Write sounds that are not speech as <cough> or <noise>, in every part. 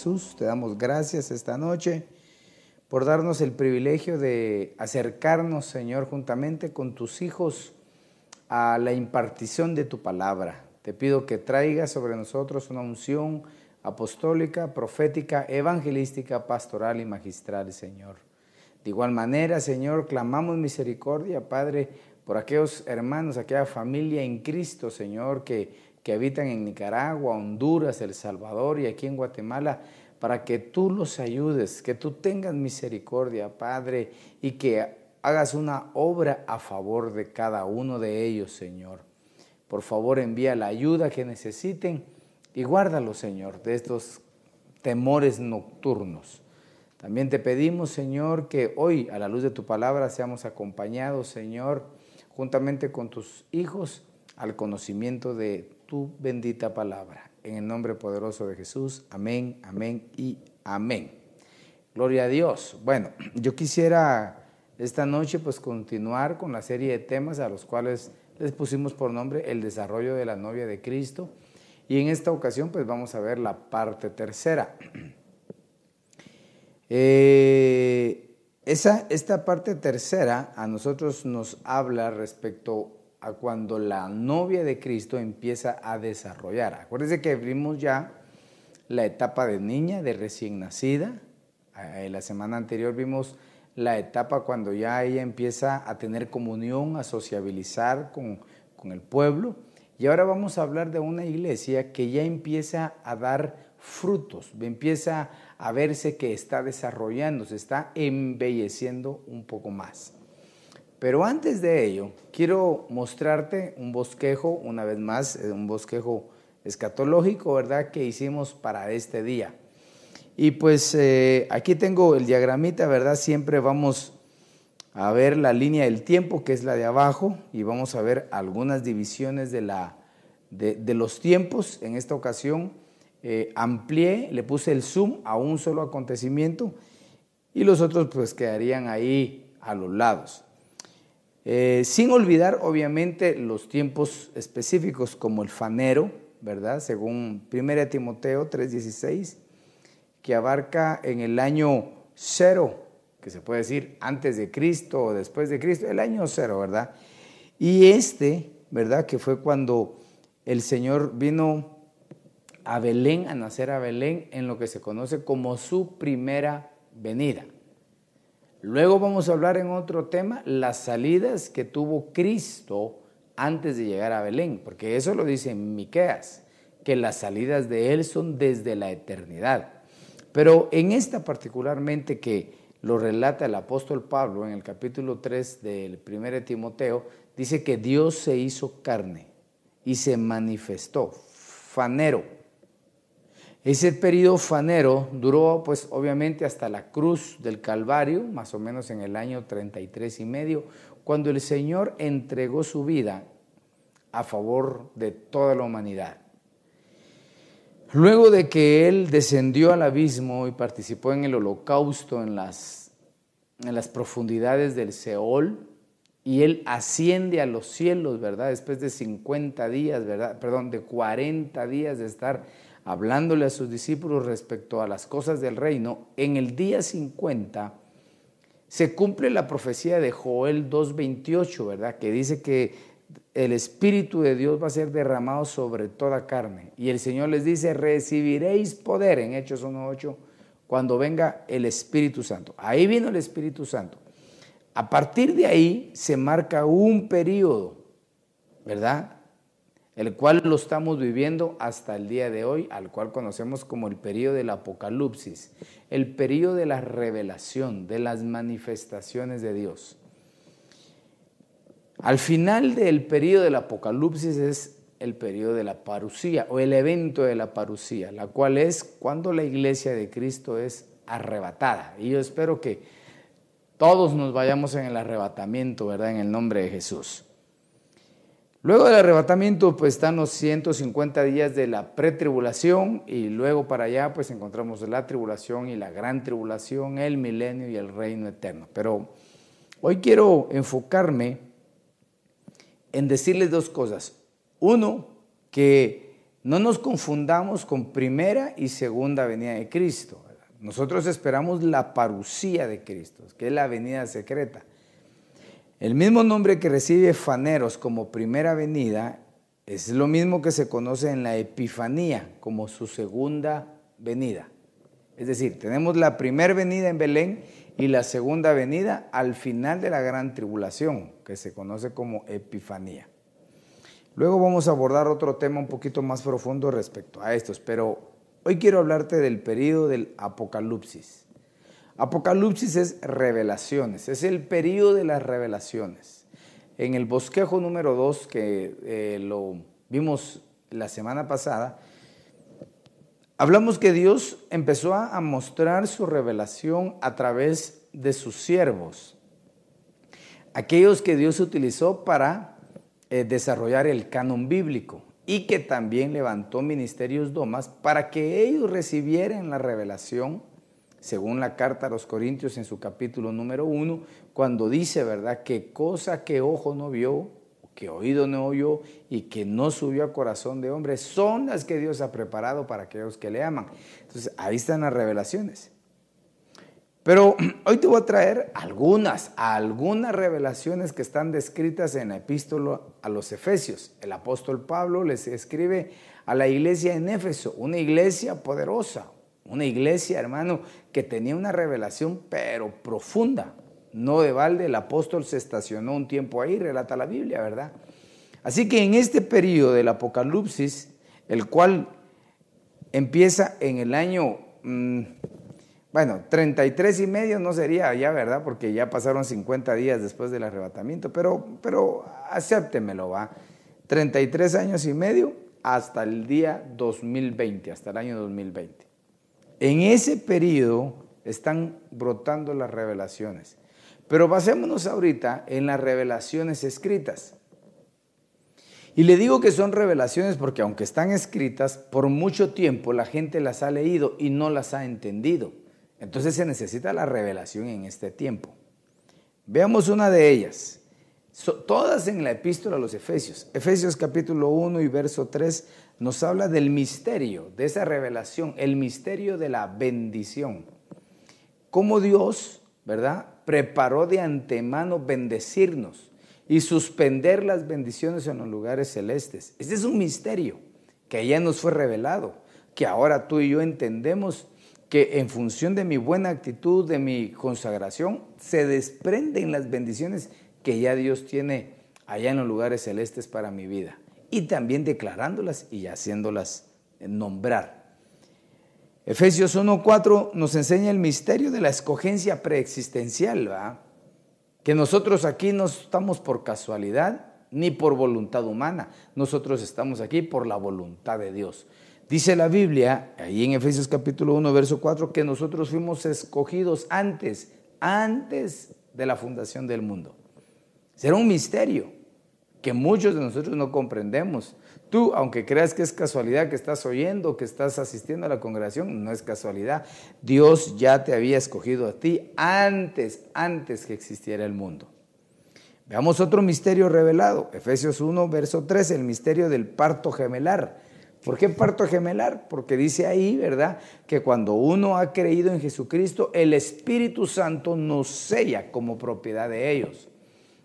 Jesús, te damos gracias esta noche por darnos el privilegio de acercarnos, Señor, juntamente con tus hijos a la impartición de tu palabra. Te pido que traigas sobre nosotros una unción apostólica, profética, evangelística, pastoral y magistral, Señor. De igual manera, Señor, clamamos misericordia, Padre, por aquellos hermanos, aquella familia en Cristo, Señor, que que habitan en Nicaragua, Honduras, El Salvador y aquí en Guatemala, para que tú los ayudes, que tú tengas misericordia, Padre, y que hagas una obra a favor de cada uno de ellos, Señor. Por favor, envía la ayuda que necesiten y guárdalos, Señor, de estos temores nocturnos. También te pedimos, Señor, que hoy, a la luz de tu palabra, seamos acompañados, Señor, juntamente con tus hijos, al conocimiento de tu bendita palabra. En el nombre poderoso de Jesús, amén, amén y amén. Gloria a Dios. Bueno, yo quisiera esta noche pues continuar con la serie de temas a los cuales les pusimos por nombre el desarrollo de la novia de Cristo. Y en esta ocasión pues vamos a ver la parte tercera. <clears throat> Eh, esa, esta parte tercera a nosotros nos habla respecto a cuando la novia de Cristo empieza a desarrollar. Acuérdense que vimos ya la etapa de niña, de recién nacida. Eh, la semana anterior vimos la etapa cuando ya ella empieza a tener comunión, a sociabilizar con, con el pueblo. Y ahora vamos a hablar de una iglesia que ya empieza a dar frutos, empieza a verse que está desarrollando, se está embelleciendo un poco más. Pero antes de ello, quiero mostrarte un bosquejo, una vez más, eh, un bosquejo escatológico, ¿verdad?, que hicimos para este día. Y pues eh, aquí tengo el diagramita, ¿verdad? Siempre vamos a ver la línea del tiempo, que es la de abajo, y vamos a ver algunas divisiones de, la, de, los tiempos. En esta ocasión eh, amplié, le puse el zoom a un solo acontecimiento, y los otros pues quedarían ahí a los lados. Eh, sin olvidar, obviamente, los tiempos específicos como el fanero, ¿verdad? Según 1 Timoteo 3:16, que abarca en el año cero, que se puede decir antes de Cristo o después de Cristo, el año cero, ¿verdad? Y este, ¿verdad? Que fue cuando el Señor vino a Belén, a nacer a Belén, en lo que se conoce como su primera venida. Luego vamos a hablar en otro tema, las salidas que tuvo Cristo antes de llegar a Belén, porque eso lo dice Miqueas, que las salidas de él son desde la eternidad. Pero en esta particularmente que lo relata el apóstol Pablo en el capítulo 3 del 1 Timoteo, dice que Dios se hizo carne y se manifestó, fanero ese periodo fanero duró pues obviamente hasta la cruz del Calvario, más o menos en el año 33 y medio, cuando el Señor entregó su vida a favor de toda la humanidad. Luego de que Él descendió al abismo y participó en el holocausto en las, en las profundidades del Seol, y Él asciende a los cielos, ¿verdad? Después de 50 días, ¿verdad? Perdón, de 40 días de estar hablándole a sus discípulos respecto a las cosas del reino, en el día 50 se cumple la profecía de Joel 2.28, ¿verdad? Que dice que el Espíritu de Dios va a ser derramado sobre toda carne. Y el Señor les dice, recibiréis poder en Hechos 1.8 cuando venga el Espíritu Santo. Ahí vino el Espíritu Santo. A partir de ahí se marca un periodo, ¿verdad? El cual lo estamos viviendo hasta el día de hoy, al cual conocemos como el periodo del Apocalipsis, el periodo de la revelación, de las manifestaciones de Dios. Al final del periodo del Apocalipsis es el periodo de la parucía o el evento de la parucía, la cual es cuando la iglesia de Cristo es arrebatada. Y yo espero que todos nos vayamos en el arrebatamiento, ¿verdad? En el nombre de Jesús. Luego del arrebatamiento, pues están los 150 días de la pretribulación y luego para allá, pues encontramos la tribulación y la gran tribulación, el milenio y el reino eterno. Pero hoy quiero enfocarme en decirles dos cosas. Uno, que no nos confundamos con primera y segunda venida de Cristo. Nosotros esperamos la parucía de Cristo, que es la venida secreta. El mismo nombre que recibe Faneros como primera venida es lo mismo que se conoce en la Epifanía como su segunda venida. Es decir, tenemos la primera venida en Belén y la segunda venida al final de la gran tribulación, que se conoce como Epifanía. Luego vamos a abordar otro tema un poquito más profundo respecto a estos, pero Hoy quiero hablarte del periodo del Apocalipsis. Apocalipsis es revelaciones, es el periodo de las revelaciones. En el bosquejo número 2, que eh, lo vimos la semana pasada, hablamos que Dios empezó a mostrar su revelación a través de sus siervos, aquellos que Dios utilizó para eh, desarrollar el canon bíblico y que también levantó ministerios domas para que ellos recibieran la revelación, según la carta a los Corintios en su capítulo número uno, cuando dice, ¿verdad?, que cosa que ojo no vio, que oído no oyó y que no subió a corazón de hombre, son las que Dios ha preparado para aquellos que le aman. Entonces, ahí están las revelaciones. Pero <clears throat> hoy te voy a traer algunas, algunas revelaciones que están descritas en la epístola a los Efesios. El apóstol Pablo les escribe a la iglesia en Éfeso, una iglesia poderosa, una iglesia, hermano, que tenía una revelación pero profunda. No de balde, el apóstol se estacionó un tiempo ahí, relata la Biblia, ¿verdad? Así que en este periodo del Apocalipsis, el cual empieza en el año... Mm, bueno, 33 y medio no sería ya, ¿verdad? Porque ya pasaron 50 días después del arrebatamiento, pero, pero acéptemelo, va. 33 años y medio hasta el día 2020, hasta el año 2020. En ese periodo están brotando las revelaciones. Pero basémonos ahorita en las revelaciones escritas. Y le digo que son revelaciones porque aunque están escritas, por mucho tiempo la gente las ha leído y no las ha entendido. Entonces se necesita la revelación en este tiempo. Veamos una de ellas. todas en la epístola a los Efesios. Efesios capítulo 1 y verso 3 nos habla del misterio, de esa revelación, el misterio de la bendición. Cómo Dios, ¿verdad? Preparó de antemano bendecirnos y suspender las bendiciones en los lugares celestes. Este es un misterio que ya nos fue revelado, que ahora tú y yo entendemos que en función de mi buena actitud, de mi consagración, se desprenden las bendiciones que ya Dios tiene allá en los lugares celestes para mi vida. Y también declarándolas y haciéndolas nombrar. Efesios 1.4 nos enseña el misterio de la escogencia preexistencial, ¿va? que nosotros aquí no estamos por casualidad ni por voluntad humana, nosotros estamos aquí por la voluntad de Dios. Dice la Biblia, ahí en Efesios capítulo 1, verso 4, que nosotros fuimos escogidos antes, antes de la fundación del mundo. Será un misterio que muchos de nosotros no comprendemos. Tú, aunque creas que es casualidad que estás oyendo, que estás asistiendo a la congregación, no es casualidad. Dios ya te había escogido a ti antes, antes que existiera el mundo. Veamos otro misterio revelado. Efesios 1, verso 3, el misterio del parto gemelar. ¿Por qué parto gemelar? Porque dice ahí, ¿verdad? Que cuando uno ha creído en Jesucristo, el Espíritu Santo nos sella como propiedad de ellos.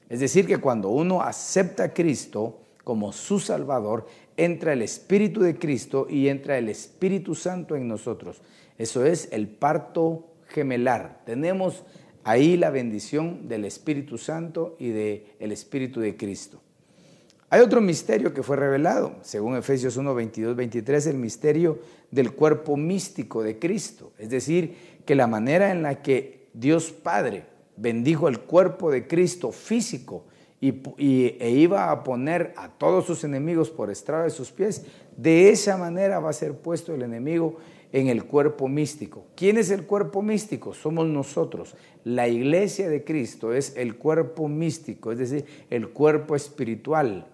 Es decir, que cuando uno acepta a Cristo como su Salvador, entra el Espíritu de Cristo y entra el Espíritu Santo en nosotros. Eso es el parto gemelar. Tenemos ahí la bendición del Espíritu Santo y del Espíritu de Cristo. Hay otro misterio que fue revelado, según Efesios 1, 22, 23, el misterio del cuerpo místico de Cristo. Es decir, que la manera en la que Dios Padre bendijo el cuerpo de Cristo físico y, e iba a poner a todos sus enemigos por estrado de sus pies, de esa manera va a ser puesto el enemigo en el cuerpo místico. ¿Quién es el cuerpo místico? Somos nosotros. La iglesia de Cristo es el cuerpo místico, es decir, el cuerpo espiritual.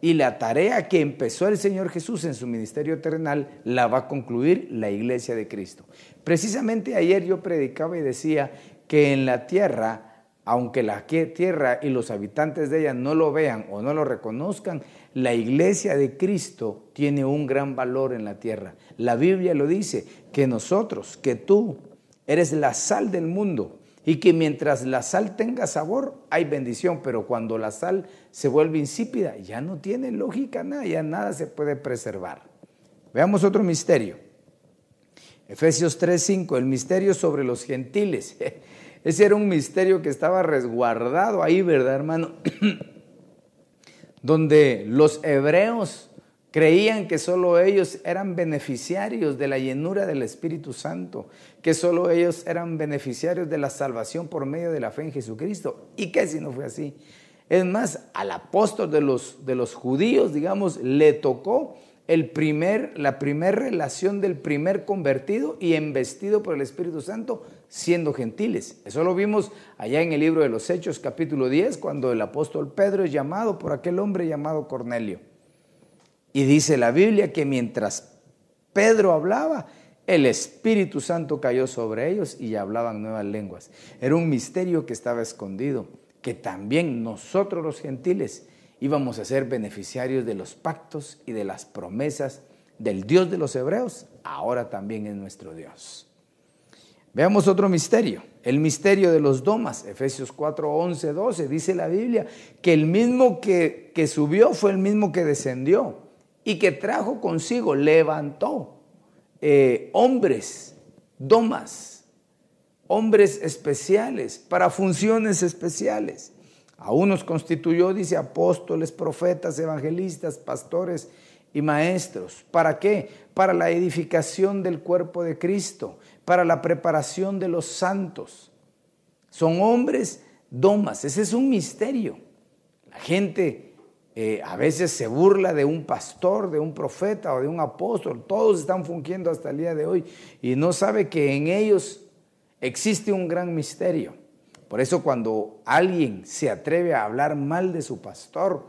Y la tarea que empezó el Señor Jesús en su ministerio terrenal la va a concluir la iglesia de Cristo. Precisamente ayer yo predicaba y decía que en la tierra aunque la tierra y los habitantes de ella no lo vean o no lo reconozcan, la iglesia de Cristo tiene un gran valor en la tierra. La Biblia lo dice, que nosotros, que tú, eres la sal del mundo y que mientras la sal tenga sabor, hay bendición, pero cuando la sal se vuelve insípida, ya no tiene lógica nada, ya nada se puede preservar. Veamos otro misterio. Efesios 3:5, el misterio sobre los gentiles. <laughs> Ese era un misterio que estaba resguardado ahí, ¿verdad, hermano? <clears throat> Donde los hebreos creían que solo ellos eran beneficiarios de la llenura del Espíritu Santo, que solo ellos eran beneficiarios de la salvación por medio de la fe en Jesucristo. ¿Y qué si no fue así? Es más, al apóstol de los, de los judíos, digamos, le tocó el primer, la primera relación del primer convertido y embestido por el Espíritu Santo siendo gentiles. Eso lo vimos allá en el libro de los Hechos capítulo 10, cuando el apóstol Pedro es llamado por aquel hombre llamado Cornelio. Y dice la Biblia que mientras Pedro hablaba, el Espíritu Santo cayó sobre ellos y hablaban nuevas lenguas. Era un misterio que estaba escondido, que también nosotros los gentiles íbamos a ser beneficiarios de los pactos y de las promesas del Dios de los hebreos, ahora también es nuestro Dios. Veamos otro misterio, el misterio de los domas, Efesios 4, 11, 12, dice la Biblia que el mismo que, que subió fue el mismo que descendió y que trajo consigo, levantó eh, hombres, domas, hombres especiales para funciones especiales. A unos constituyó, dice, apóstoles, profetas, evangelistas, pastores y maestros. ¿Para qué? Para la edificación del cuerpo de Cristo, para la preparación de los santos. Son hombres domas, ese es un misterio. La gente eh, a veces se burla de un pastor, de un profeta o de un apóstol, todos están fungiendo hasta el día de hoy y no sabe que en ellos existe un gran misterio. Por eso cuando alguien se atreve a hablar mal de su pastor,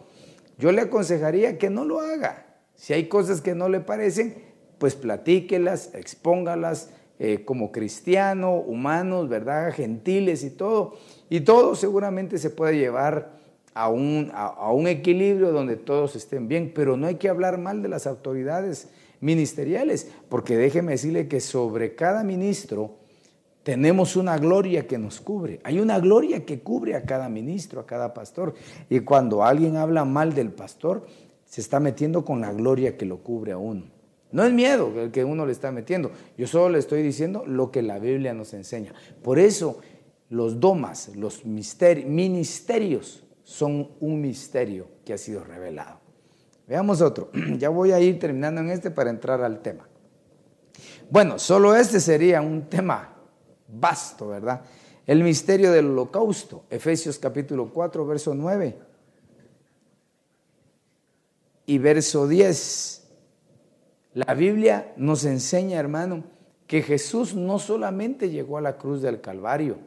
yo le aconsejaría que no lo haga. Si hay cosas que no le parecen, pues platíquelas, expóngalas eh, como cristiano, humanos, ¿verdad? Gentiles y todo. Y todo seguramente se puede llevar a un, a un equilibrio donde todos estén bien, pero no hay que hablar mal de las autoridades ministeriales, porque déjeme decirle que sobre cada ministro, tenemos una gloria que nos cubre. Hay una gloria que cubre a cada ministro, a cada pastor. Y cuando alguien habla mal del pastor, se está metiendo con la gloria que lo cubre a uno. No es miedo el que uno le está metiendo. Yo solo le estoy diciendo lo que la Biblia nos enseña. Por eso los domas, los ministerios, son un misterio que ha sido revelado. Veamos otro. <clears throat> Ya voy a ir terminando en este para entrar al tema. Bueno, solo este sería un tema vasto, ¿verdad? El misterio del holocausto, Efesios capítulo 4, verso 9 y verso 10. La Biblia nos enseña, hermano, que Jesús no solamente llegó a la cruz del Calvario,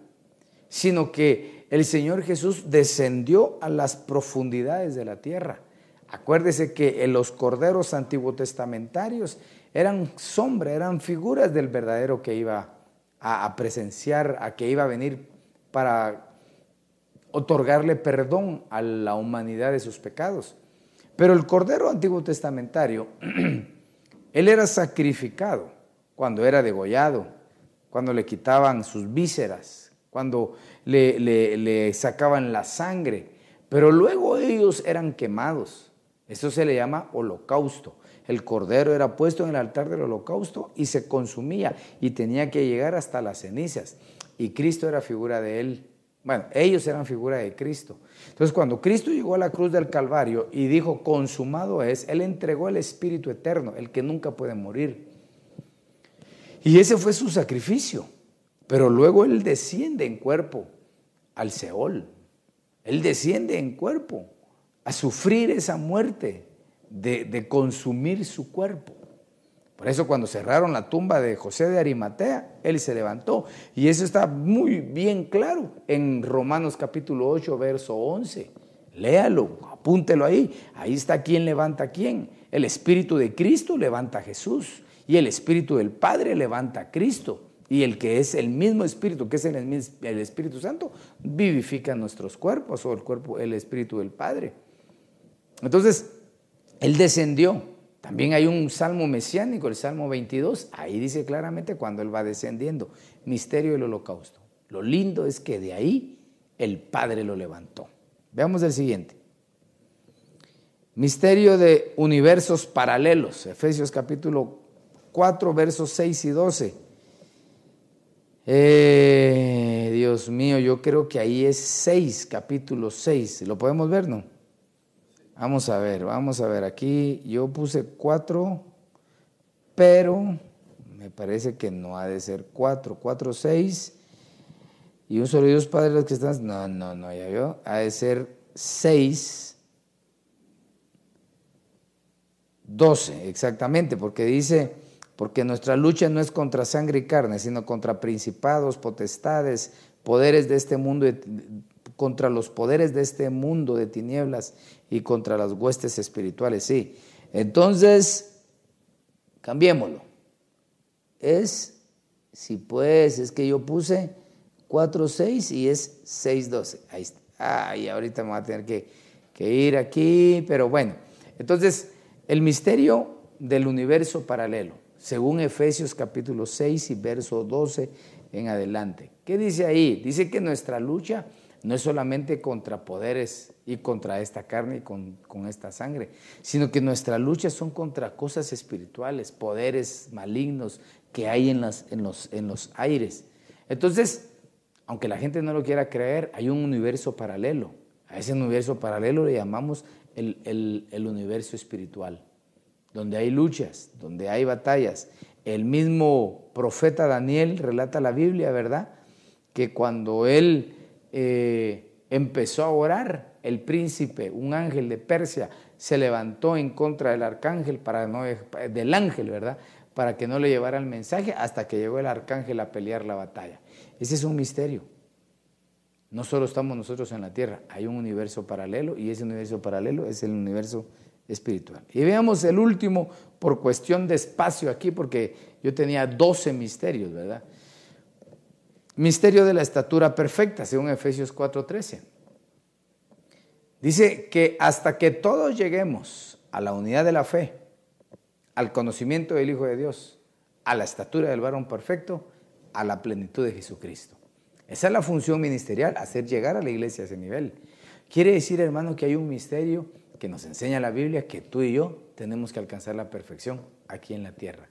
sino que el Señor Jesús descendió a las profundidades de la tierra. Acuérdese que los corderos antiguo testamentarios eran sombra, eran figuras del verdadero que iba a, presenciar, a que iba a venir para otorgarle perdón a la humanidad de sus pecados. Pero el Cordero Antiguo Testamentario, <clears throat> él era sacrificado cuando era degollado, cuando le quitaban sus vísceras, cuando le, le, sacaban la sangre, pero luego ellos eran quemados. Eso se le llama holocausto. El cordero era puesto en el altar del holocausto y se consumía y tenía que llegar hasta las cenizas. Y Cristo era figura de él. Bueno, ellos eran figura de Cristo. Entonces, cuando Cristo llegó a la cruz del Calvario y dijo, consumado es, Él entregó el Espíritu Eterno, el que nunca puede morir. Y ese fue su sacrificio. Pero luego Él desciende en cuerpo al Seol. Él desciende en cuerpo a sufrir esa muerte, de, consumir su cuerpo. Por eso cuando cerraron la tumba de José de Arimatea, él se levantó. Y eso está muy bien claro en Romanos capítulo 8, verso 11. Léalo, apúntelo ahí. Ahí está quién levanta a quién. El Espíritu de Cristo levanta a Jesús. Y el Espíritu del Padre levanta a Cristo. Y el que es el mismo Espíritu, que es el, el Espíritu Santo, vivifica nuestros cuerpos o el cuerpo, el Espíritu del Padre. Entonces, Él descendió también hay un salmo mesiánico, el Salmo 22, ahí dice claramente cuando Él va descendiendo, misterio del holocausto. Lo lindo es que de ahí el Padre lo levantó. Veamos el siguiente. Misterio de universos paralelos, Efesios capítulo 4, versos 6 y 12. Eh, Dios mío, yo creo que ahí es 6, capítulo 6. ¿Lo podemos ver, no? Vamos a ver, vamos a ver. Aquí yo puse cuatro, pero me parece que no ha de ser cuatro. Cuatro, seis. Y un solo Dios Padre los que están. No, no, no, ya vio. Ha de ser seis. Doce, exactamente, porque dice, porque nuestra lucha no es contra sangre y carne, sino contra principados, potestades, poderes de este mundo, contra los poderes de este mundo de tinieblas y contra las huestes espirituales, sí. Entonces, cambiémoslo. Es, si pues, es que yo puse 4, 6 y es 6, 12. Ahí está. Ay, ahorita me voy a tener que, que ir aquí, pero bueno. Entonces, el misterio del universo paralelo, según Efesios capítulo 6 y verso 12 en adelante. ¿Qué dice ahí? Dice que nuestra lucha no es solamente contra poderes y contra esta carne y con, esta sangre, sino que nuestras luchas son contra cosas espirituales, poderes malignos que hay en, las, en, los, en los aires. Entonces, aunque la gente no lo quiera creer, hay un universo paralelo. A ese universo paralelo le llamamos el, el universo espiritual, donde hay luchas, donde hay batallas. El mismo profeta Daniel relata la Biblia, ¿verdad? Que cuando él eh, empezó a orar, el príncipe, un ángel de Persia, se levantó en contra del arcángel, para no, del ángel, ¿verdad? Para que no le llevara el mensaje hasta que llegó el arcángel a pelear la batalla. Ese es un misterio. No solo estamos nosotros en la tierra, hay un universo paralelo y ese universo paralelo es el universo espiritual. Y veamos el último por cuestión de espacio aquí, porque yo tenía 12 misterios, ¿verdad? Misterio de la estatura perfecta, según Efesios 4:13. Dice que hasta que todos lleguemos a la unidad de la fe, al conocimiento del Hijo de Dios, a la estatura del varón perfecto, a la plenitud de Jesucristo. Esa es la función ministerial, hacer llegar a la iglesia a ese nivel. Quiere decir, hermano, que hay un misterio que nos enseña la Biblia que tú y yo tenemos que alcanzar la perfección aquí en la tierra.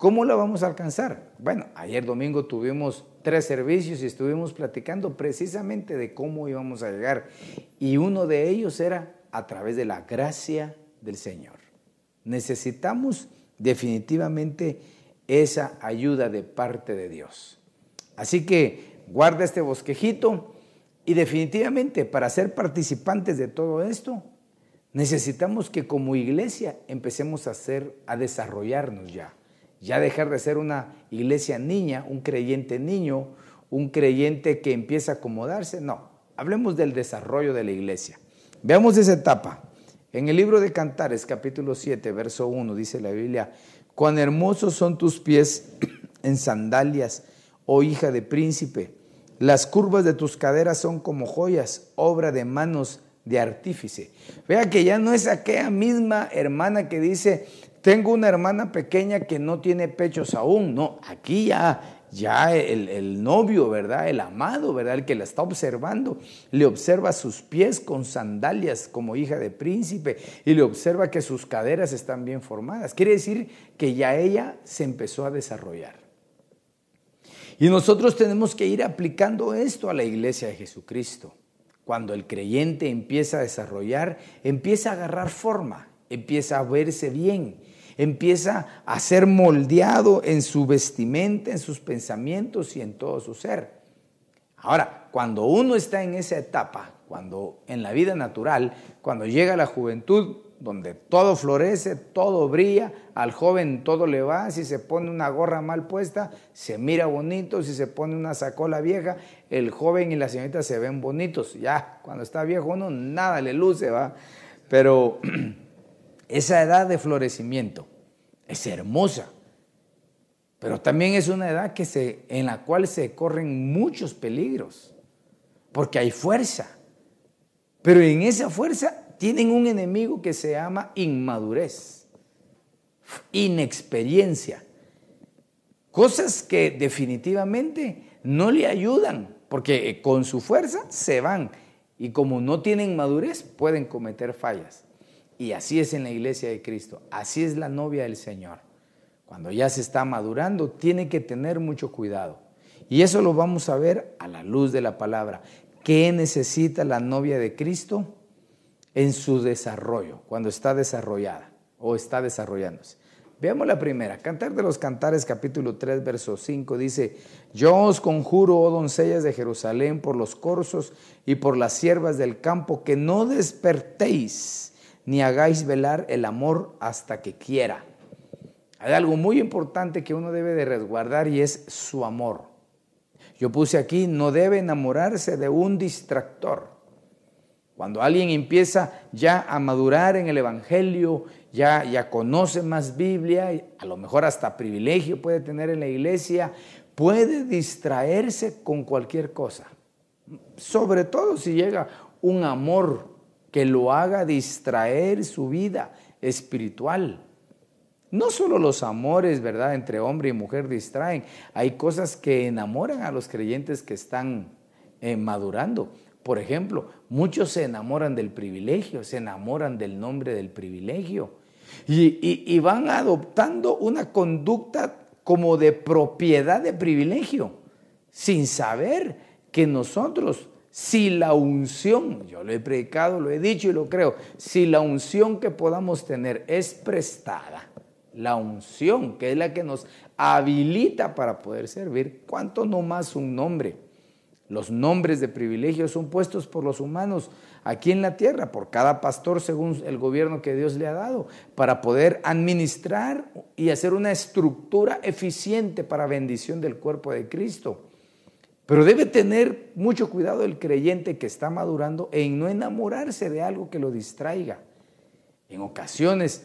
¿Cómo la vamos a alcanzar? Bueno, ayer domingo tuvimos tres servicios y estuvimos platicando precisamente de cómo íbamos a llegar. Y uno de ellos era a través de la gracia del Señor. Necesitamos definitivamente esa ayuda de parte de Dios. Así que guarda este bosquejito y definitivamente para ser participantes de todo esto, necesitamos que como iglesia empecemos a hacer, a desarrollarnos ya ya dejar de ser una iglesia niña, un creyente niño, un creyente que empieza a acomodarse. No, hablemos del desarrollo de la iglesia. Veamos esa etapa. En el libro de Cantares, capítulo 7, verso 1, dice la Biblia, cuán hermosos son tus pies <clears throat> en sandalias, oh hija de príncipe. Las curvas de tus caderas son como joyas, obra de manos de artífice. Vea que ya no es aquella misma hermana que dice, tengo una hermana pequeña que no tiene pechos aún. No, aquí ya, ya el, novio, ¿verdad? El amado, ¿verdad? El que la está observando, le observa sus pies con sandalias como hija de príncipe y le observa que sus caderas están bien formadas. Quiere decir que ya ella se empezó a desarrollar. Y nosotros tenemos que ir aplicando esto a la iglesia de Jesucristo. Cuando el creyente empieza a desarrollar, empieza a agarrar forma, empieza a verse bien, empieza a ser moldeado en su vestimenta, en sus pensamientos y en todo su ser. Ahora, cuando uno está en esa etapa, cuando en la vida natural, cuando llega la juventud, donde todo florece, todo brilla, al joven todo le va, si se pone una gorra mal puesta, se mira bonito, si se pone una sacola vieja, el joven y la señorita se ven bonitos, ya, cuando está viejo uno nada le luce, va, pero <clears throat> esa edad de florecimiento es hermosa, pero también es una edad que se, en la cual se corren muchos peligros, porque hay fuerza, pero en esa fuerza tienen un enemigo que se llama inmadurez, inexperiencia, cosas que definitivamente no le ayudan, porque con su fuerza se van y como no tienen madurez pueden cometer fallas. Y así es en la iglesia de Cristo, así es la novia del Señor. Cuando ya se está madurando, tiene que tener mucho cuidado. Y eso lo vamos a ver a la luz de la palabra. ¿Qué necesita la novia de Cristo? en su desarrollo, cuando está desarrollada o está desarrollándose. Veamos la primera. Cantar de los Cantares, capítulo 3, verso 5, dice, Yo os conjuro, oh doncellas de Jerusalén, por los corzos y por las siervas del campo, que no despertéis ni hagáis velar el amor hasta que quiera. Hay algo muy importante que uno debe de resguardar y es su amor. Yo puse aquí, no debe enamorarse de un distractor. Cuando alguien empieza ya a madurar en el Evangelio, ya, ya conoce más Biblia, a lo mejor hasta privilegio puede tener en la iglesia, puede distraerse con cualquier cosa. Sobre todo si llega un amor que lo haga distraer su vida espiritual. No solo los amores, ¿verdad?, entre hombre y mujer distraen. Hay cosas que enamoran a los creyentes que están eh, madurando. Por ejemplo, muchos se enamoran del privilegio, se enamoran del nombre del privilegio y, van adoptando una conducta como de propiedad de privilegio, sin saber que nosotros, si la unción, yo lo he predicado, lo he dicho y lo creo, si la unción que podamos tener es prestada, la unción que es la que nos habilita para poder servir, ¿cuánto no más un nombre? Los nombres de privilegios son puestos por los humanos aquí en la tierra, por cada pastor según el gobierno que Dios le ha dado, para poder administrar y hacer una estructura eficiente para bendición del cuerpo de Cristo. Pero debe tener mucho cuidado el creyente que está madurando en no enamorarse de algo que lo distraiga. En ocasiones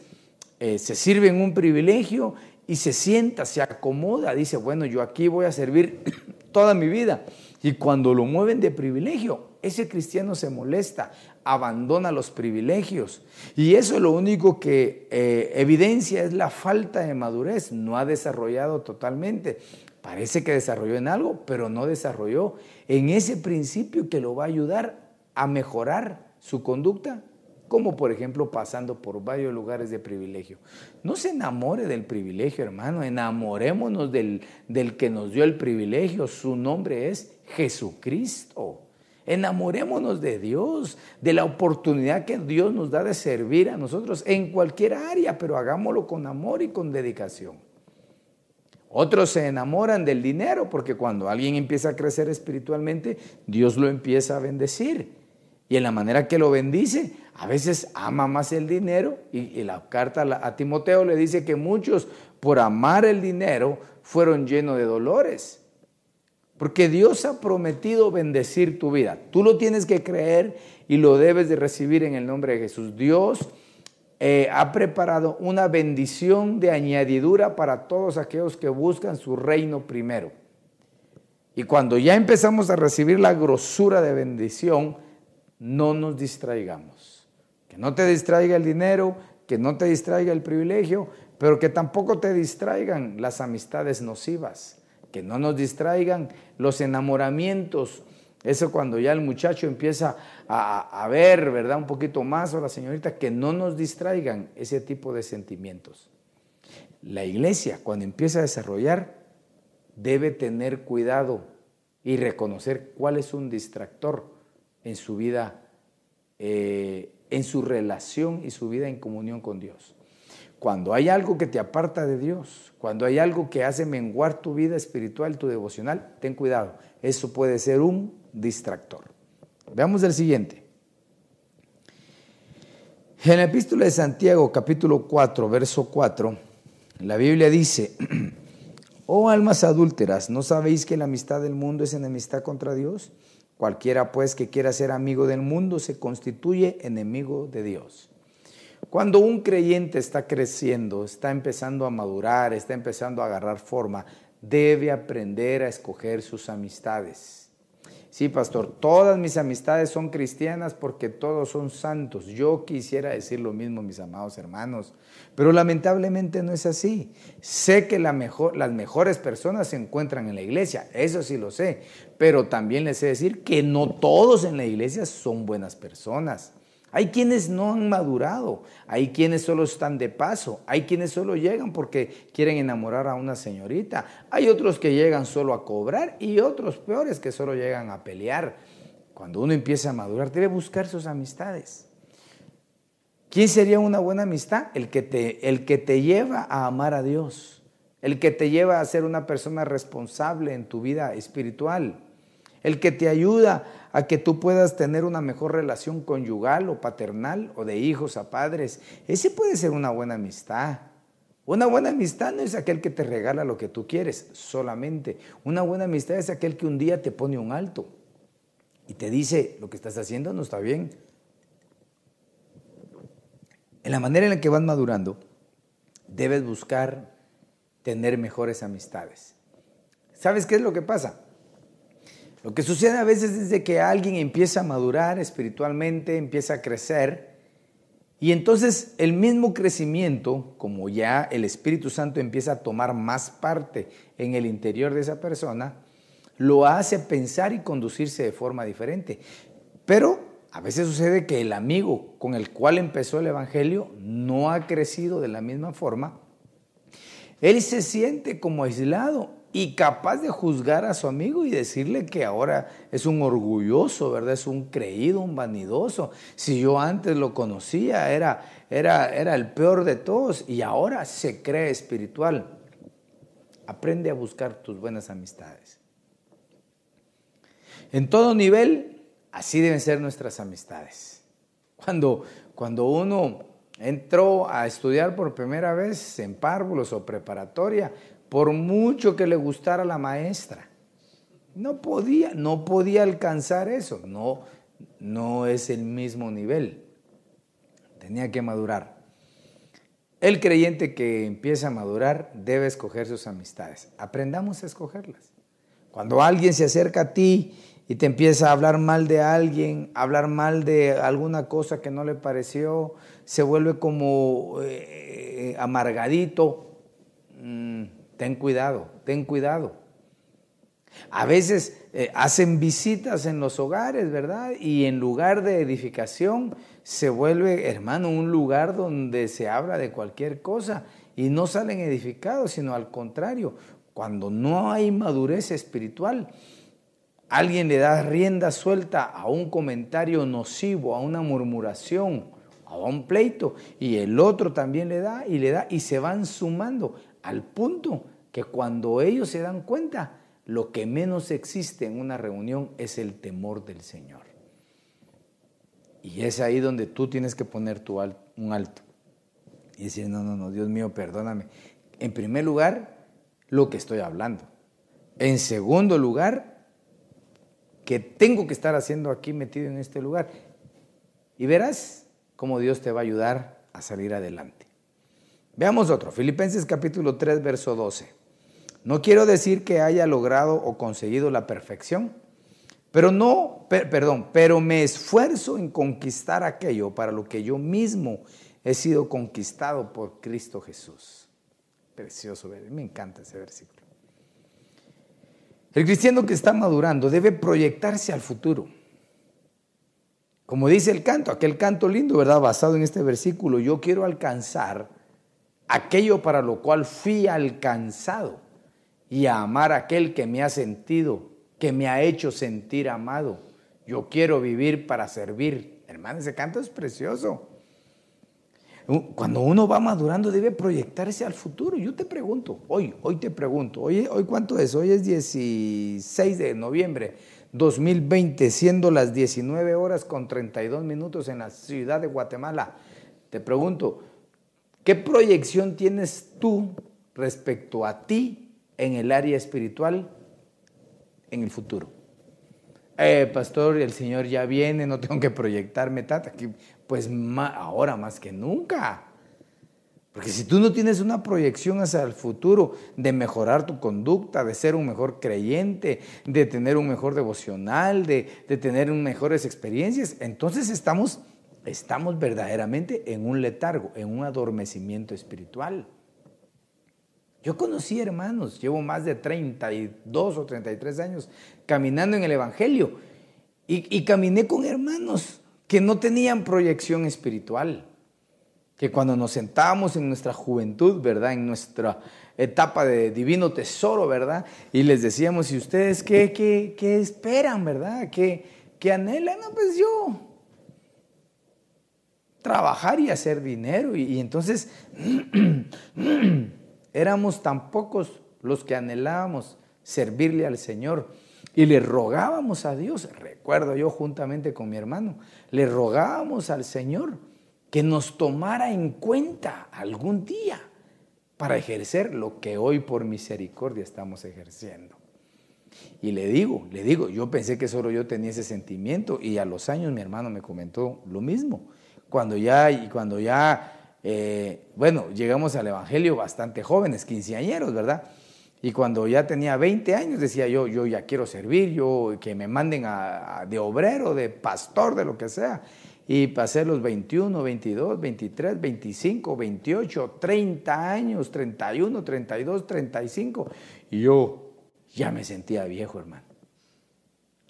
eh, se sirve en un privilegio y se sienta, se acomoda, dice, bueno, yo aquí voy a servir <clears throat> toda mi vida. Y cuando lo mueven de privilegio, ese cristiano se molesta, abandona los privilegios. Y eso lo único que eh, evidencia es la falta de madurez. No ha desarrollado totalmente. Parece que desarrolló en algo, pero no desarrolló en ese principio que lo va a ayudar a mejorar su conducta como por ejemplo pasando por varios lugares de privilegio. No se enamore del privilegio, hermano, enamorémonos del, del que nos dio el privilegio, su nombre es Jesucristo. Enamorémonos de Dios, de la oportunidad que Dios nos da de servir a nosotros en cualquier área, pero hagámoslo con amor y con dedicación. Otros se enamoran del dinero porque cuando alguien empieza a crecer espiritualmente, Dios lo empieza a bendecir. Y en la manera que lo bendice, a veces ama más el dinero y, la carta a Timoteo le dice que muchos por amar el dinero fueron llenos de dolores. Porque Dios ha prometido bendecir tu vida. Tú lo tienes que creer y lo debes de recibir en el nombre de Jesús. Dios eh, ha preparado una bendición de añadidura para todos aquellos que buscan su reino primero. Y cuando ya empezamos a recibir la grosura de bendición, no nos distraigamos. Que no te distraiga el dinero, que no te distraiga el privilegio, pero que tampoco te distraigan las amistades nocivas, que no nos distraigan los enamoramientos. Eso cuando ya el muchacho empieza a, ver, ¿verdad? Un poquito más o la señorita, que no nos distraigan ese tipo de sentimientos. La iglesia, cuando empieza a desarrollar, debe tener cuidado y reconocer cuál es un distractor en su vida, eh, en su relación y su vida en comunión con Dios. Cuando hay algo que te aparta de Dios, cuando hay algo que hace menguar tu vida espiritual, tu devocional, ten cuidado. Eso puede ser un distractor. Veamos el siguiente. En la epístola de Santiago, capítulo 4, verso 4, la Biblia dice, <clears throat> oh almas adúlteras, ¿no sabéis que la amistad del mundo es enemistad contra Dios? Cualquiera pues que quiera ser amigo del mundo se constituye enemigo de Dios. Cuando un creyente está creciendo, está empezando a madurar, está empezando a agarrar forma, debe aprender a escoger sus amistades. Sí, pastor, todas mis amistades son cristianas porque todos son santos. Yo quisiera decir lo mismo, mis amados hermanos, pero lamentablemente no es así. Sé que las mejores personas se encuentran en la iglesia, eso sí lo sé, pero también les sé decir que no todos en la iglesia son buenas personas. Hay quienes no han madurado, hay quienes solo están de paso, hay quienes solo llegan porque quieren enamorar a una señorita, hay otros que llegan solo a cobrar y otros peores que solo llegan a pelear. Cuando uno empieza a madurar, debe buscar sus amistades. ¿Quién sería una buena amistad? El que te, el que te lleva a amar a Dios, el que te lleva a ser una persona responsable en tu vida espiritual, el que te ayuda a que tú puedas tener una mejor relación conyugal o paternal o de hijos a padres. Ese puede ser una buena amistad. Una buena amistad no es aquel que te regala lo que tú quieres solamente. Una buena amistad es aquel que un día te pone un alto y te dice, lo que estás haciendo no está bien. En la manera en la que vas madurando, debes buscar tener mejores amistades. ¿Sabes qué es lo que pasa? Lo que sucede a veces es de que alguien empieza a madurar espiritualmente, empieza a crecer, y entonces el mismo crecimiento, como ya el Espíritu Santo empieza a tomar más parte en el interior de esa persona, lo hace pensar y conducirse de forma diferente. Pero a veces sucede que el amigo con el cual empezó el Evangelio no ha crecido de la misma forma. Él se siente como aislado y capaz de juzgar a su amigo y decirle que ahora es un orgulloso, ¿verdad? Es un creído, un vanidoso. Si yo antes lo conocía, era, era, era el peor de todos y ahora se cree espiritual. Aprende a buscar tus buenas amistades. En todo nivel, así deben ser nuestras amistades. Cuando, cuando uno entró a estudiar por primera vez en párvulos o preparatoria, por mucho que le gustara la maestra. No podía, no podía alcanzar eso, no, no es el mismo nivel. Tenía que madurar. El creyente que empieza a madurar debe escoger sus amistades. Aprendamos a escogerlas. Cuando alguien se acerca a ti y te empieza a hablar mal de alguien, hablar mal de alguna cosa que no le pareció, se vuelve como eh, amargadito. Mm, ten cuidado, ten cuidado. A veces eh, hacen visitas en los hogares, ¿verdad? Y en lugar de edificación se vuelve, hermano, un lugar donde se habla de cualquier cosa y no salen edificados, sino al contrario, cuando no hay madurez espiritual, alguien le da rienda suelta a un comentario nocivo, a una murmuración, a un pleito, y el otro también le da y le da y se van sumando al punto que cuando ellos se dan cuenta, lo que menos existe en una reunión es el temor del Señor. Y es ahí donde tú tienes que poner tu un alto y decir, no, no, no, Dios mío, perdóname. En primer lugar, lo que estoy hablando. En segundo lugar, que tengo que estar haciendo aquí metido en este lugar. Y verás cómo Dios te va a ayudar a salir adelante. Veamos otro, Filipenses capítulo 3, verso 12. No quiero decir que haya logrado o conseguido la perfección, pero no, perdón, pero me esfuerzo en conquistar aquello para lo que yo mismo he sido conquistado por Cristo Jesús. Precioso, me encanta ese versículo. El cristiano que está madurando debe proyectarse al futuro. Como dice el canto, aquel canto lindo, ¿verdad? Basado en este versículo, yo quiero alcanzar aquello para lo cual fui alcanzado y a amar a aquel que me ha sentido, que me ha hecho sentir amado. Yo quiero vivir para servir. Hermano, ese canto es precioso. Cuando uno va madurando debe proyectarse al futuro. Yo te pregunto, hoy, hoy te pregunto, hoy, hoy cuánto es? Hoy es 16 de noviembre 2020, siendo las 19 horas con 32 minutos en la ciudad de Guatemala. Te pregunto, ¿qué proyección tienes tú respecto a ti en el área espiritual en el futuro? Eh, pastor, el Señor ya viene, no tengo que proyectarme tata. Pues ahora más que nunca. Porque si tú no tienes una proyección hacia el futuro de mejorar tu conducta, de ser un mejor creyente, de tener un mejor devocional, de, tener mejores experiencias, entonces estamos, estamos verdaderamente en un letargo, en un adormecimiento espiritual. Yo conocí hermanos, llevo más de 32 o 33 años caminando en el Evangelio y caminé con hermanos que no tenían proyección espiritual que cuando nos sentábamos en nuestra juventud, ¿verdad? En nuestra etapa de divino tesoro, ¿verdad? Y les decíamos, ¿y ustedes qué, qué, esperan, ¿verdad? ¿Qué, ¿Qué anhelan? Pues yo trabajar y hacer dinero. Y, entonces <clears throat> éramos tan pocos los que anhelábamos servirle al Señor. Y le rogábamos a Dios, recuerdo yo juntamente con mi hermano, le rogábamos al Señor que nos tomara en cuenta algún día para ejercer lo que hoy por misericordia estamos ejerciendo. Y le digo, le digo, yo pensé que solo yo tenía ese sentimiento y a los años mi hermano me comentó lo mismo. Cuando ya, y cuando ya, eh, bueno, llegamos al Evangelio bastante jóvenes, quinceañeros, ¿verdad? Y cuando ya tenía 20 años decía yo, yo ya quiero servir, yo que me manden de obrero, de pastor, de lo que sea. Y pasé los 21, 22, 23, 25, 28, 30 años, 31, 32, 35. Y yo ya me sentía viejo, hermano.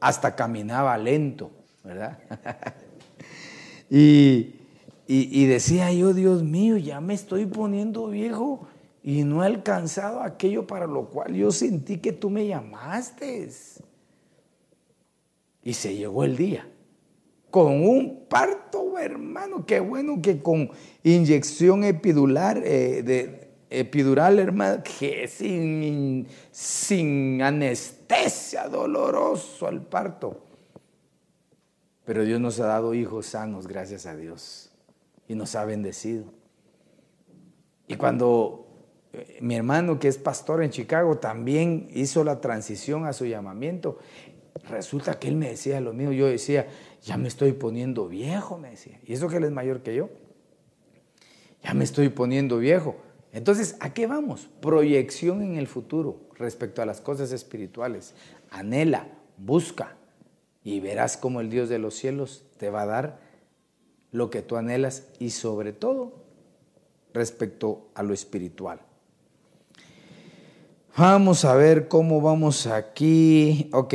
Hasta caminaba lento, ¿verdad? <laughs> y, y, decía yo, Dios mío, ya me estoy poniendo viejo y no he alcanzado aquello para lo cual yo sentí que tú me llamaste. Y se llegó el día con un parto, hermano. Qué bueno que con inyección epidural, eh, de, epidural, hermano, que sin, sin anestesia, doloroso al parto. Pero Dios nos ha dado hijos sanos, gracias a Dios, y nos ha bendecido. Y cuando eh, mi hermano, que es pastor en Chicago, también hizo la transición a su llamamiento, resulta que él me decía lo mío, yo decía, ya me estoy poniendo viejo, me decía. ¿Y eso que él es mayor que yo? Ya me estoy poniendo viejo. Entonces, ¿a qué vamos? Proyección en el futuro respecto a las cosas espirituales. Anhela, busca y verás cómo el Dios de los cielos te va a dar lo que tú anhelas y sobre todo respecto a lo espiritual. Vamos a ver cómo vamos aquí. Ok,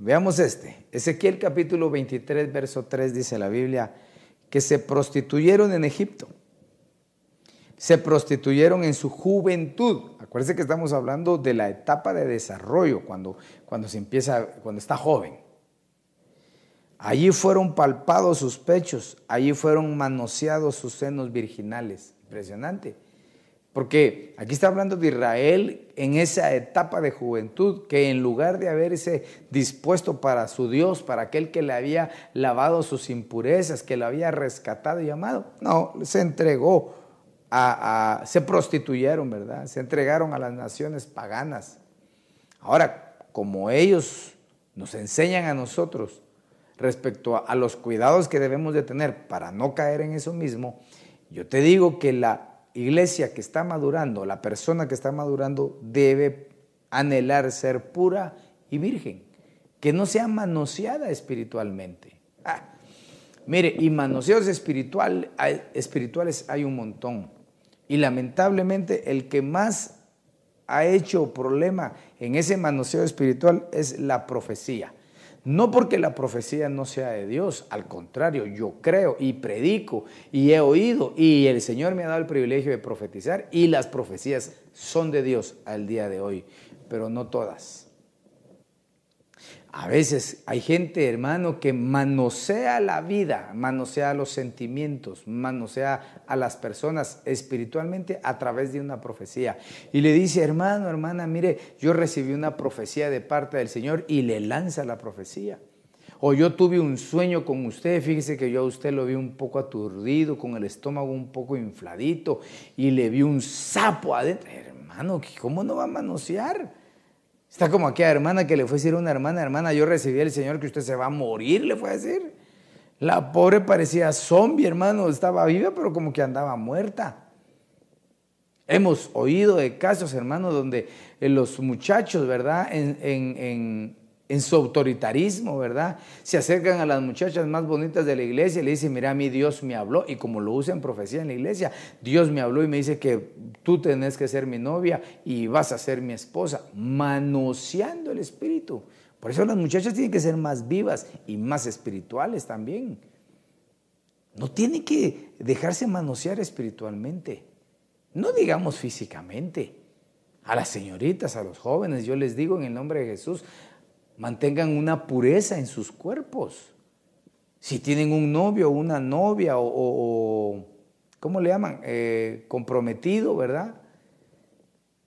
veamos este. Ezequiel capítulo 23, verso 3 dice la Biblia, que se prostituyeron en Egipto. Se prostituyeron en su juventud. Acuérdense que estamos hablando de la etapa de desarrollo, cuando, cuando se empieza, cuando está joven. Allí fueron palpados sus pechos, allí fueron manoseados sus senos virginales. Impresionante. Porque aquí está hablando de Israel en esa etapa de juventud que en lugar de haberse dispuesto para su Dios, para aquel que le había lavado sus impurezas, que le había rescatado y amado, no, se entregó a, se prostituyeron, ¿verdad? Se entregaron a las naciones paganas. Ahora, como ellos nos enseñan a nosotros respecto a, los cuidados que debemos de tener para no caer en eso mismo, yo te digo que la iglesia que está madurando, la persona que está madurando debe anhelar ser pura y virgen, que no sea manoseada espiritualmente. Ah, mire, y manoseos espiritual, espirituales hay un montón. Y lamentablemente el que más ha hecho problema en ese manoseo espiritual es la profecía. No porque la profecía no sea de Dios, al contrario, yo creo y predico y he oído y el Señor me ha dado el privilegio de profetizar y las profecías son de Dios al día de hoy, pero no todas. A veces hay gente, hermano, que manosea la vida, manosea los sentimientos, manosea a las personas espiritualmente a través de una profecía. Y le dice, hermano, hermana, mire, yo recibí una profecía de parte del Señor y le lanza la profecía. O yo tuve un sueño con usted, fíjese que yo a usted lo vi un poco aturdido, con el estómago un poco infladito y le vi un sapo adentro. Hermano, ¿cómo no va a manosear? Está como aquella hermana que le fue a decir a una hermana, hermana, yo recibí el Señor que usted se va a morir, le fue a decir. La pobre parecía zombie, hermano, estaba viva, pero como que andaba muerta. Hemos oído de casos, hermano, donde eh, los muchachos, ¿verdad? En, en, en su autoritarismo, ¿verdad? Se acercan a las muchachas más bonitas de la iglesia y le dicen, mira, a mí Dios me habló, y como lo usa en profecía en la iglesia, Dios me habló y me dice que tú tenés que ser mi novia y vas a ser mi esposa, manoseando el espíritu. Por eso las muchachas tienen que ser más vivas y más espirituales también. No tiene que dejarse manosear espiritualmente, no digamos físicamente. A las señoritas, a los jóvenes, yo les digo en el nombre de Jesús, mantengan una pureza en sus cuerpos. Si tienen un novio o una novia o, ¿cómo le llaman? Eh, comprometido, ¿verdad?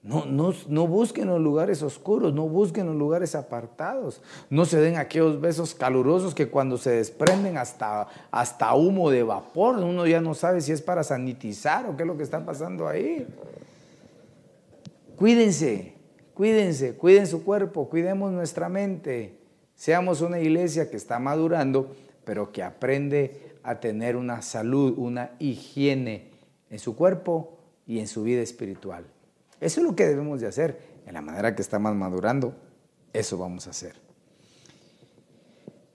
No, no, no, busquen los lugares oscuros, no busquen los lugares apartados. No se den aquellos besos calurosos que cuando se desprenden hasta, hasta humo de vapor, uno ya no sabe si es para sanitizar o qué es lo que está pasando ahí. Cuídense, Cuídense, cuiden su cuerpo, cuidemos nuestra mente. Seamos una iglesia que está madurando, pero que aprende a tener una salud, una higiene en su cuerpo y en su vida espiritual. Eso es lo que debemos de hacer. En la manera que estamos madurando, eso vamos a hacer.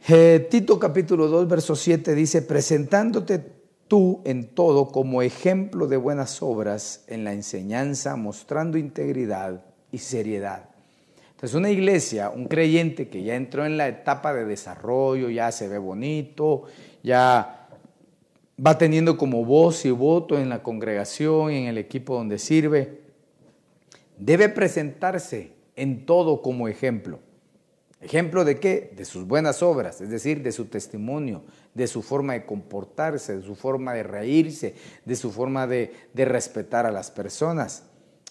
Eh, Tito capítulo 2, verso 7 dice, presentándote tú en todo como ejemplo de buenas obras en la enseñanza, mostrando integridad y seriedad. Entonces una iglesia, un creyente que ya entró en la etapa de desarrollo, ya se ve bonito, ya va teniendo como voz y voto en la congregación, en el equipo donde sirve, debe presentarse en todo como ejemplo. ¿Ejemplo de qué? De sus buenas obras, es decir, de su testimonio, de su forma de comportarse, de su forma de reírse, de su forma de, de respetar a las personas.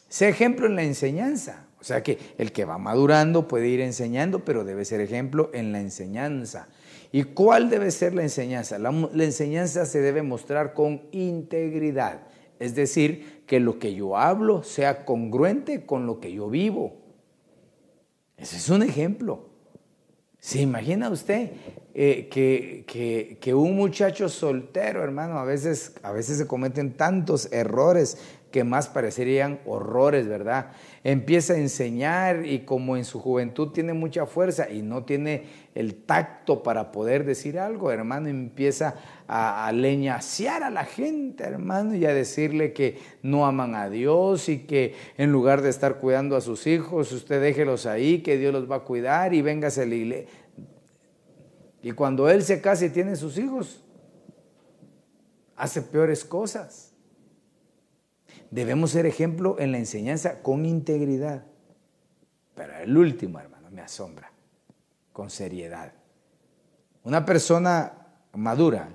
Sé ejemplo en la enseñanza. O sea que el que va madurando puede ir enseñando, pero debe ser ejemplo en la enseñanza. ¿Y cuál debe ser la enseñanza? La, enseñanza se debe mostrar con integridad. Es decir, que lo que yo hablo sea congruente con lo que yo vivo. Ese es un ejemplo. ¿Se imagina usted eh, que, que, un muchacho soltero, hermano, a veces, a veces se cometen tantos errores que más parecerían horrores, ¿verdad? Empieza a enseñar y como en su juventud tiene mucha fuerza y no tiene el tacto para poder decir algo, hermano, empieza a, a leñasear a la gente, hermano, y a decirle que no aman a Dios y que en lugar de estar cuidando a sus hijos, usted déjelos ahí, que Dios los va a cuidar y véngase a la iglesia. Y cuando él se casa y tiene sus hijos, hace peores cosas. Debemos ser ejemplo en la enseñanza con integridad. Pero el último, hermano, me asombra, con seriedad. Una persona madura,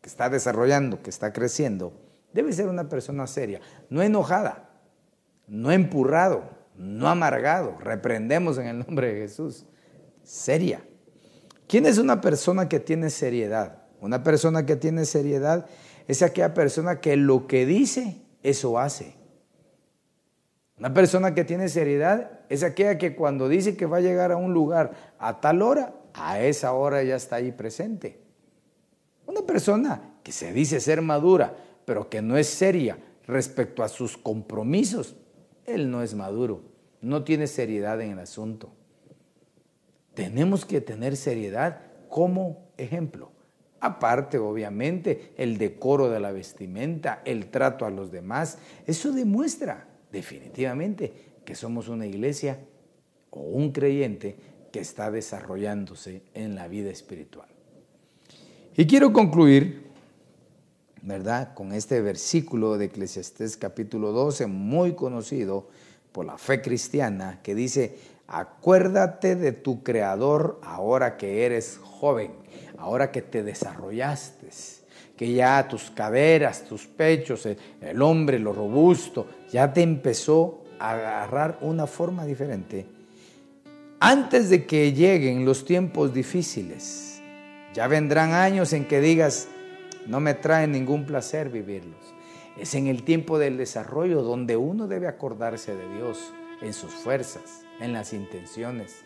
que está desarrollando, que está creciendo, debe ser una persona seria, no enojada, no empurrado, no amargado. Reprendemos en el nombre de Jesús. Seria. ¿Quién es una persona que tiene seriedad? Una persona que tiene seriedad es aquella persona que lo que dice eso hace. Una persona que tiene seriedad es aquella que cuando dice que va a llegar a un lugar a tal hora, a esa hora ya está ahí presente. Una persona que se dice ser madura, pero que no es seria respecto a sus compromisos, él no es maduro, no tiene seriedad en el asunto. Tenemos que tener seriedad como ejemplo. Aparte, obviamente, el decoro de la vestimenta, el trato a los demás, eso demuestra definitivamente que somos una iglesia o un creyente que está desarrollándose en la vida espiritual. Y quiero concluir, ¿verdad?, con este versículo de Eclesiastés capítulo 12, muy conocido por la fe cristiana, que dice, Acuérdate de tu Creador ahora que eres joven, ahora que te desarrollaste, que ya tus caderas, tus pechos, el, hombre, lo robusto, ya te empezó a agarrar una forma diferente. Antes de que lleguen los tiempos difíciles, ya vendrán años en que digas, no me trae ningún placer vivirlos. Es en el tiempo del desarrollo donde uno debe acordarse de Dios en sus fuerzas, en las intenciones.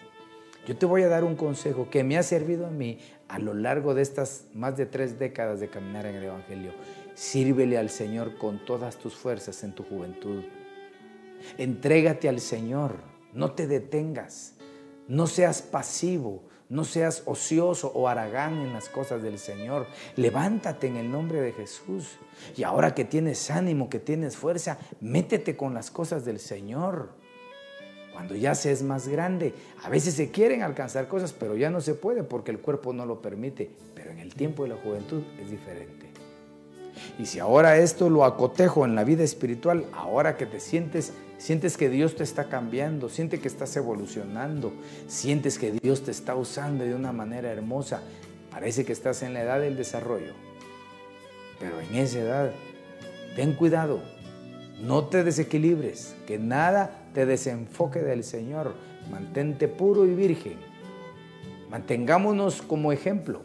Yo te voy a dar un consejo que me ha servido a mí a lo largo de estas más de tres décadas de caminar en el Evangelio. Sírvele al Señor con todas tus fuerzas en tu juventud. Entrégate al Señor, no te detengas, no seas pasivo, no seas ocioso o aragán en las cosas del Señor. Levántate en el nombre de Jesús. Y ahora que tienes ánimo, que tienes fuerza, métete con las cosas del Señor. Cuando ya se es más grande, a veces se quieren alcanzar cosas, pero ya no se puede porque el cuerpo no lo permite. Pero en el tiempo de la juventud es diferente. Y si ahora esto lo acotejo en la vida espiritual, ahora que te sientes, sientes que Dios te está cambiando, sientes que estás evolucionando, sientes que Dios te está usando de una manera hermosa, parece que estás en la edad del desarrollo. Pero en esa edad, ten cuidado, no te desequilibres, que nada te desenfoque del Señor. Mantente puro y virgen. Mantengámonos como ejemplo.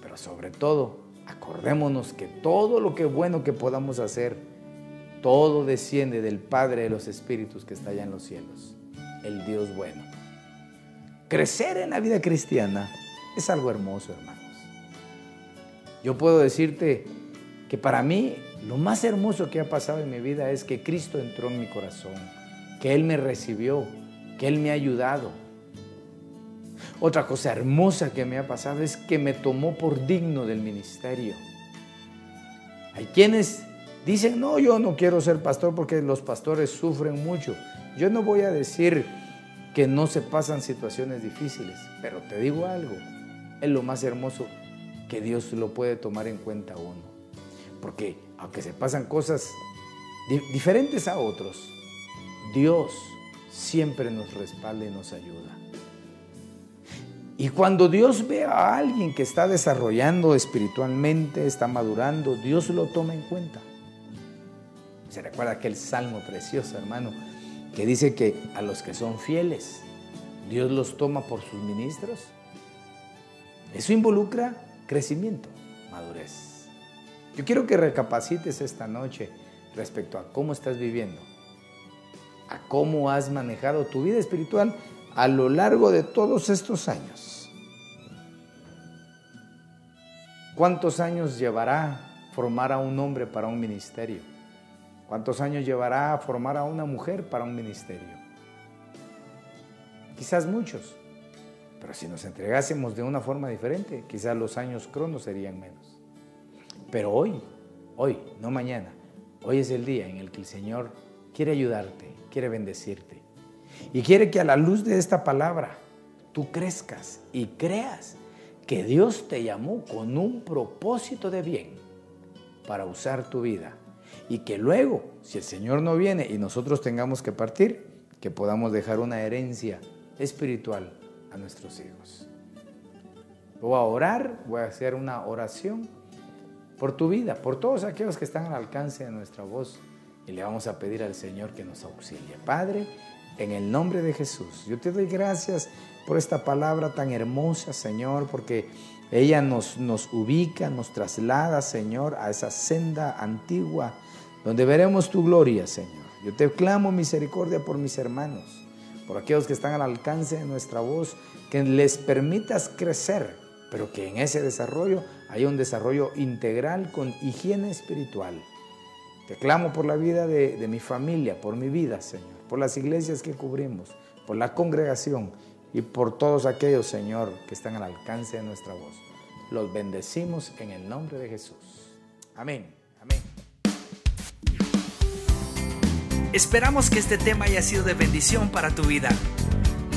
Pero sobre todo, acordémonos que todo lo que bueno que podamos hacer, todo desciende del Padre de los Espíritus que está allá en los cielos, el Dios bueno. Crecer en la vida cristiana es algo hermoso, hermanos. Yo puedo decirte que para mí lo más hermoso que ha pasado en mi vida es que Cristo entró en mi corazón que Él me recibió, que Él me ha ayudado. Otra cosa hermosa que me ha pasado es que me tomó por digno del ministerio. Hay quienes dicen, no, yo no quiero ser pastor porque los pastores sufren mucho. Yo no voy a decir que no se pasan situaciones difíciles, pero te digo algo, es lo más hermoso que Dios lo puede tomar en cuenta uno. Porque aunque se pasan cosas diferentes a otros, Dios siempre nos respalda y nos ayuda. Y cuando Dios ve a alguien que está desarrollando espiritualmente, está madurando, Dios lo toma en cuenta. Se recuerda aquel salmo precioso, hermano, que dice que a los que son fieles, Dios los toma por sus ministros. Eso involucra crecimiento, madurez. Yo quiero que recapacites esta noche respecto a cómo estás viviendo a cómo has manejado tu vida espiritual a lo largo de todos estos años. ¿Cuántos años llevará formar a un hombre para un ministerio? ¿Cuántos años llevará formar a una mujer para un ministerio? Quizás muchos, pero si nos entregásemos de una forma diferente, quizás los años cronos serían menos. Pero hoy, hoy, no mañana, hoy es el día en el que el Señor quiere ayudarte, quiere bendecirte. Y quiere que a la luz de esta palabra tú crezcas y creas que Dios te llamó con un propósito de bien para usar tu vida. Y que luego, si el Señor no viene y nosotros tengamos que partir, que podamos dejar una herencia espiritual a nuestros hijos. Voy a orar, voy a hacer una oración por tu vida, por todos aquellos que están al alcance de nuestra voz y le vamos a pedir al Señor que nos auxilie. Padre, en el nombre de Jesús, yo te doy gracias por esta palabra tan hermosa, Señor, porque ella nos, nos ubica, nos traslada, Señor, a esa senda antigua donde veremos tu gloria, Señor. Yo te clamo misericordia por mis hermanos, por aquellos que están al alcance de nuestra voz, que les permitas crecer, pero que en ese desarrollo haya un desarrollo integral con higiene espiritual te clamo por la vida de, mi familia, por mi vida, Señor, por las iglesias que cubrimos, por la congregación y por todos aquellos, Señor, que están al alcance de nuestra voz. Los bendecimos en el nombre de Jesús. Amén. Amén. Esperamos que este tema haya sido de bendición para tu vida.